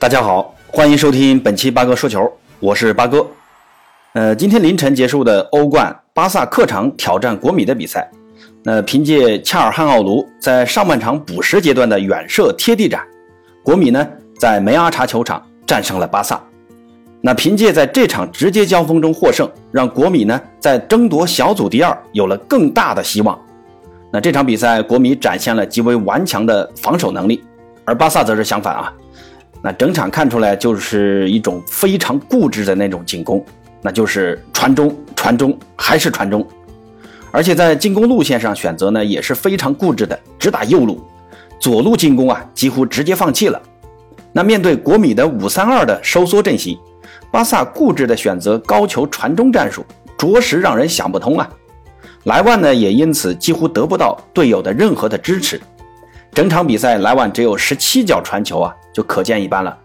大家好，欢迎收听本期八哥说球，我是八哥。呃，今天凌晨结束的欧冠，巴萨客场挑战国米的比赛，那凭借恰尔汗奥卢在上半场补时阶段的远射贴地斩，国米呢在梅阿查球场战胜了巴萨。那凭借在这场直接交锋中获胜，让国米呢在争夺小组第二有了更大的希望。那这场比赛，国米展现了极为顽强的防守能力，而巴萨则是相反啊。那整场看出来就是一种非常固执的那种进攻，那就是传中、传中还是传中，而且在进攻路线上选择呢也是非常固执的，只打右路，左路进攻啊几乎直接放弃了。那面对国米的五三二的收缩阵型，巴萨固执的选择高球传中战术，着实让人想不通啊。莱万呢也因此几乎得不到队友的任何的支持。整场比赛，莱万只有十七脚传球啊，就可见一斑了。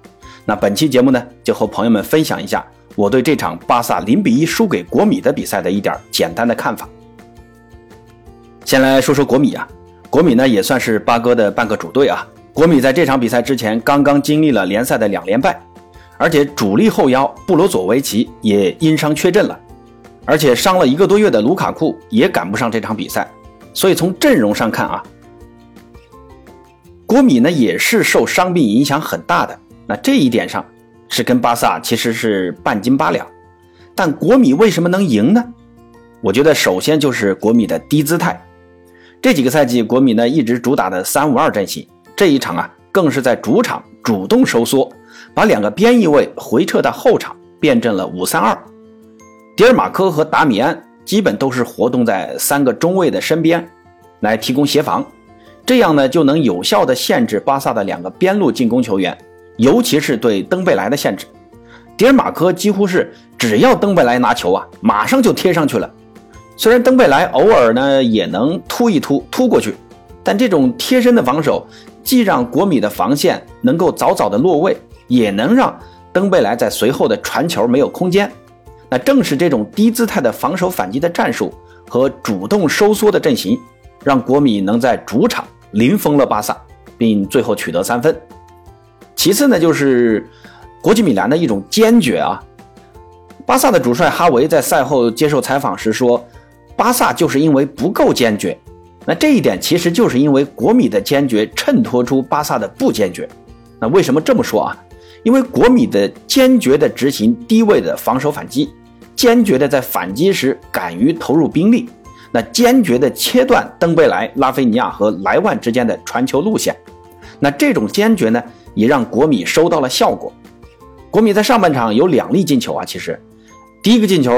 那本期节目呢，就和朋友们分享一下我对这场巴萨零比一输给国米的比赛的一点简单的看法。先来说说国米啊，国米呢也算是八哥的半个主队啊。国米在这场比赛之前刚刚经历了联赛的两连败，而且主力后腰布罗佐维奇也因伤缺阵了，而且伤了一个多月的卢卡库也赶不上这场比赛，所以从阵容上看啊。国米呢也是受伤病影响很大的，那这一点上是跟巴萨其实是半斤八两，但国米为什么能赢呢？我觉得首先就是国米的低姿态。这几个赛季国米呢一直主打的三五二阵型，这一场啊更是在主场主动收缩，把两个边翼位回撤到后场，变成了五三二。迪尔马科和达米安基本都是活动在三个中卫的身边，来提供协防。这样呢，就能有效的限制巴萨的两个边路进攻球员，尤其是对登贝莱的限制。迪尔马科几乎是只要登贝莱拿球啊，马上就贴上去了。虽然登贝莱偶尔呢也能突一突突过去，但这种贴身的防守，既让国米的防线能够早早的落位，也能让登贝莱在随后的传球没有空间。那正是这种低姿态的防守反击的战术和主动收缩的阵型。让国米能在主场零封了巴萨，并最后取得三分。其次呢，就是国际米兰的一种坚决啊。巴萨的主帅哈维在赛后接受采访时说：“巴萨就是因为不够坚决。”那这一点其实就是因为国米的坚决衬托出巴萨的不坚决。那为什么这么说啊？因为国米的坚决的执行低位的防守反击，坚决的在反击时敢于投入兵力。那坚决地切断登贝莱、拉菲尼亚和莱万之间的传球路线，那这种坚决呢，也让国米收到了效果。国米在上半场有两粒进球啊，其实第一个进球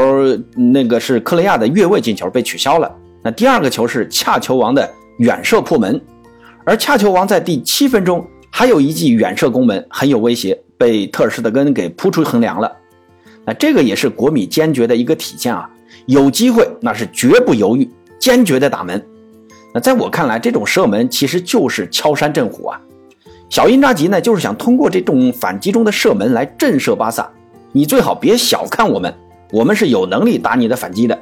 那个是克雷亚的越位进球被取消了，那第二个球是恰球王的远射破门，而恰球王在第七分钟还有一记远射攻门，很有威胁，被特尔施特根给扑出横梁了。那这个也是国米坚决的一个体现啊。有机会那是绝不犹豫，坚决的打门。那在我看来，这种射门其实就是敲山震虎啊。小因扎吉呢，就是想通过这种反击中的射门来震慑巴萨。你最好别小看我们，我们是有能力打你的反击的。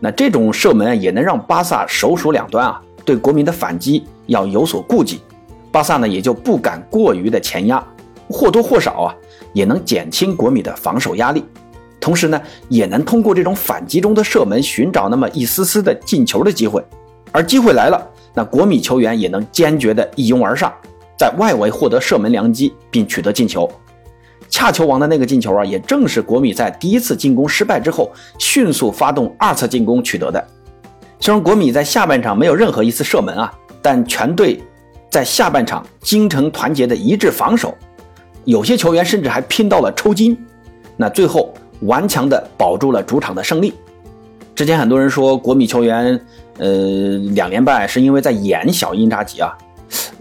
那这种射门也能让巴萨手鼠两端啊，对国民的反击要有所顾忌。巴萨呢也就不敢过于的前压，或多或少啊，也能减轻国米的防守压力。同时呢，也能通过这种反击中的射门寻找那么一丝丝的进球的机会，而机会来了，那国米球员也能坚决的一拥而上，在外围获得射门良机并取得进球。恰球王的那个进球啊，也正是国米在第一次进攻失败之后迅速发动二次进攻取得的。虽然国米在下半场没有任何一次射门啊，但全队在下半场精诚团结的一致防守，有些球员甚至还拼到了抽筋。那最后。顽强地保住了主场的胜利。之前很多人说国米球员，呃，两连败是因为在演小因扎吉啊。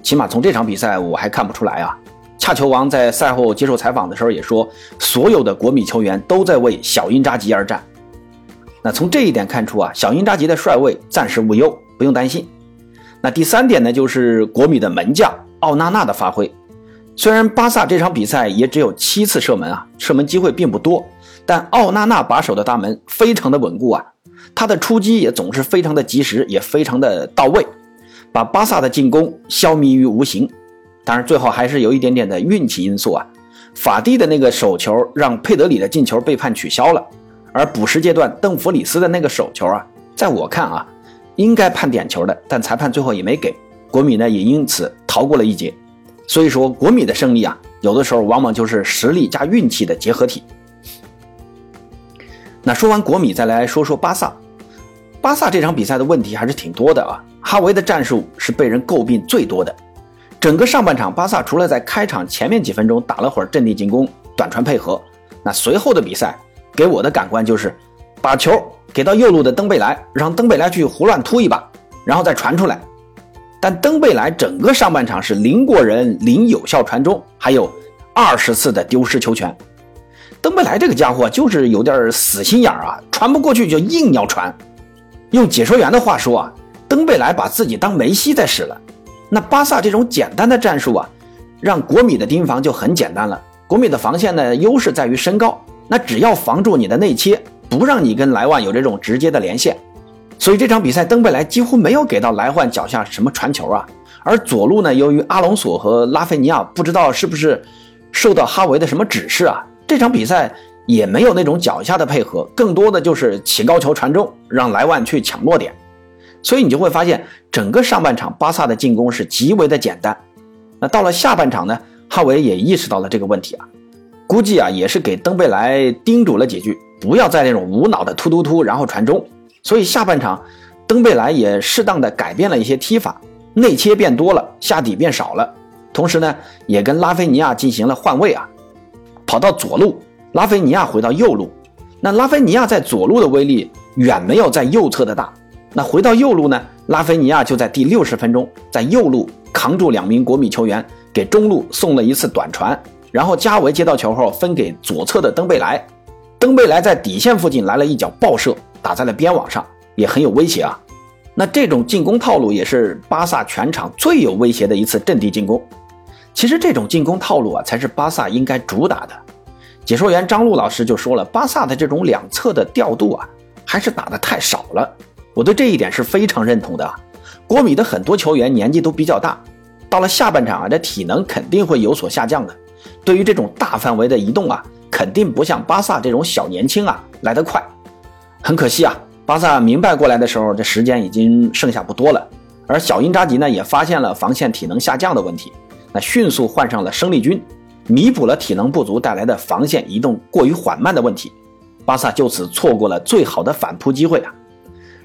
起码从这场比赛我还看不出来啊。恰球王在赛后接受采访的时候也说，所有的国米球员都在为小因扎吉而战。那从这一点看出啊，小因扎吉的帅位暂时无忧，不用担心。那第三点呢，就是国米的门将奥纳纳的发挥。虽然巴萨这场比赛也只有七次射门啊，射门机会并不多。但奥纳纳把守的大门非常的稳固啊，他的出击也总是非常的及时，也非常的到位，把巴萨的进攻消弭于无形。当然，最后还是有一点点的运气因素啊。法蒂的那个手球让佩德里的进球被判取消了，而补时阶段邓弗里斯的那个手球啊，在我看啊，应该判点球的，但裁判最后也没给，国米呢也因此逃过了一劫。所以说，国米的胜利啊，有的时候往往就是实力加运气的结合体。那说完国米，再来说说巴萨。巴萨这场比赛的问题还是挺多的啊，哈维的战术是被人诟病最多的。整个上半场，巴萨除了在开场前面几分钟打了会儿阵地进攻、短传配合，那随后的比赛给我的感官就是，把球给到右路的登贝莱，让登贝莱去胡乱突一把，然后再传出来。但登贝莱整个上半场是零过人、零有效传中，还有二十次的丢失球权。登贝莱这个家伙就是有点死心眼儿啊，传不过去就硬要传。用解说员的话说啊，登贝莱把自己当梅西在使了。那巴萨这种简单的战术啊，让国米的盯防就很简单了。国米的防线呢，优势在于身高，那只要防住你的内切，不让你跟莱万有这种直接的连线。所以这场比赛，登贝莱几乎没有给到莱万脚下什么传球啊。而左路呢，由于阿隆索和拉菲尼亚不知道是不是受到哈维的什么指示啊，这场比赛也没有那种脚下的配合，更多的就是起高球传中，让莱万去抢落点。所以你就会发现，整个上半场巴萨的进攻是极为的简单。那到了下半场呢，哈维也意识到了这个问题啊，估计啊也是给登贝莱叮嘱了几句，不要再那种无脑的突突突，然后传中。所以下半场，登贝莱也适当的改变了一些踢法，内切变多了，下底变少了。同时呢，也跟拉菲尼亚进行了换位啊，跑到左路，拉菲尼亚回到右路。那拉菲尼亚在左路的威力远没有在右侧的大。那回到右路呢？拉菲尼亚就在第六十分钟，在右路扛住两名国米球员，给中路送了一次短传，然后加维接到球后分给左侧的登贝莱，登贝莱在底线附近来了一脚爆射，打在了边网上，也很有威胁啊。那这种进攻套路也是巴萨全场最有威胁的一次阵地进攻。其实这种进攻套路啊，才是巴萨应该主打的。解说员张璐老师就说了，巴萨的这种两侧的调度啊，还是打的太少了。我对这一点是非常认同的。国米的很多球员年纪都比较大，到了下半场啊，这体能肯定会有所下降的。对于这种大范围的移动啊，肯定不像巴萨这种小年轻啊来得快。很可惜啊，巴萨明白过来的时候，这时间已经剩下不多了。而小因扎吉呢，也发现了防线体能下降的问题，那迅速换上了生力军，弥补了体能不足带来的防线移动过于缓慢的问题。巴萨就此错过了最好的反扑机会啊！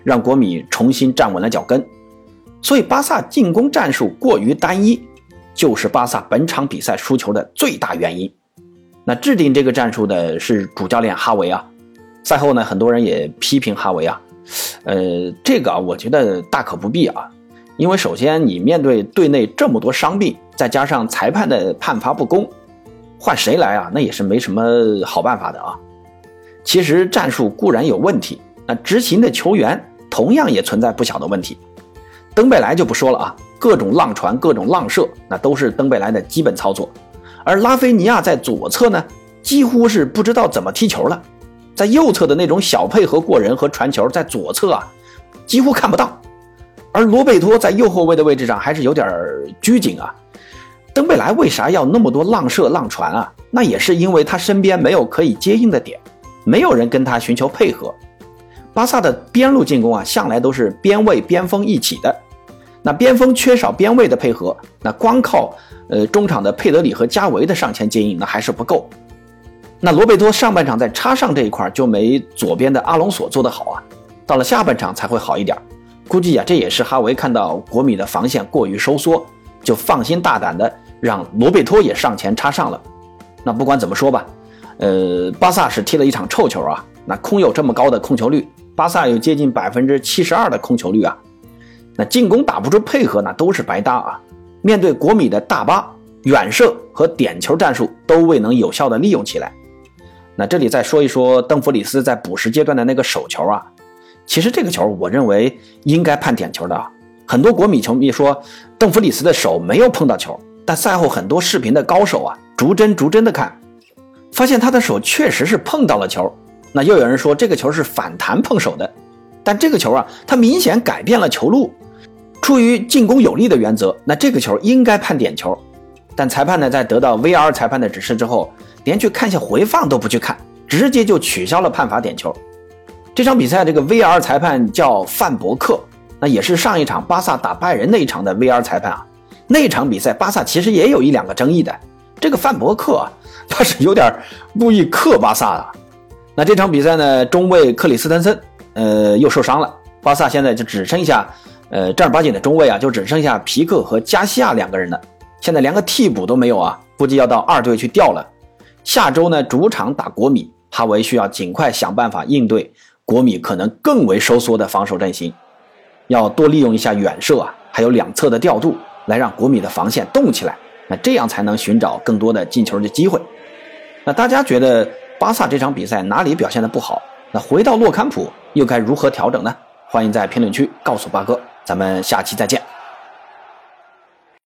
让国米重新站稳了脚跟，所以巴萨进攻战术过于单一，就是巴萨本场比赛输球的最大原因。那制定这个战术的是主教练哈维啊。赛后呢，很多人也批评哈维啊，呃，这个啊，我觉得大可不必啊，因为首先你面对队内这么多伤病，再加上裁判的判罚不公，换谁来啊，那也是没什么好办法的啊。其实战术固然有问题，那执行的球员。同样也存在不小的问题，登贝莱就不说了啊，各种浪传、各种浪射，那都是登贝莱的基本操作。而拉菲尼亚在左侧呢，几乎是不知道怎么踢球了，在右侧的那种小配合过人和传球，在左侧啊几乎看不到。而罗贝托在右后卫的位置上还是有点拘谨啊。登贝莱为啥要那么多浪射、浪传啊？那也是因为他身边没有可以接应的点，没有人跟他寻求配合。巴萨的边路进攻啊，向来都是边卫边锋一起的。那边锋缺少边卫的配合，那光靠呃中场的佩德里和加维的上前接应，那还是不够。那罗贝托上半场在插上这一块就没左边的阿隆索做得好啊，到了下半场才会好一点。估计啊，这也是哈维看到国米的防线过于收缩，就放心大胆的让罗贝托也上前插上了。那不管怎么说吧，呃，巴萨是踢了一场臭球啊，那空有这么高的控球率。巴萨有接近百分之七十二的控球率啊，那进攻打不出配合，那都是白搭啊。面对国米的大巴远射和点球战术都未能有效的利用起来。那这里再说一说邓弗里斯在补时阶段的那个手球啊，其实这个球我认为应该判点球的。很多国米球迷说邓弗里斯的手没有碰到球，但赛后很多视频的高手啊，逐帧逐帧的看，发现他的手确实是碰到了球。那又有人说这个球是反弹碰手的，但这个球啊，它明显改变了球路。出于进攻有利的原则，那这个球应该判点球。但裁判呢，在得到 VR 裁判的指示之后，连去看一下回放都不去看，直接就取消了判罚点球。这场比赛这个 VR 裁判叫范伯克，那也是上一场巴萨打拜仁那一场的 VR 裁判啊。那场比赛巴萨其实也有一两个争议的，这个范伯克啊，他是有点故意克巴萨的。那这场比赛呢，中卫克里斯滕森，呃，又受伤了，巴萨现在就只剩下，呃，正儿八经的中卫啊，就只剩下皮克和加西亚两个人了。现在连个替补都没有啊，估计要到二队去调了。下周呢，主场打国米，哈维需要尽快想办法应对国米可能更为收缩的防守阵型，要多利用一下远射啊，还有两侧的调度。来让国米的防线动起来，那这样才能寻找更多的进球的机会。那大家觉得巴萨这场比赛哪里表现的不好？那回到洛坎普又该如何调整呢？欢迎在评论区告诉八哥，咱们下期再见。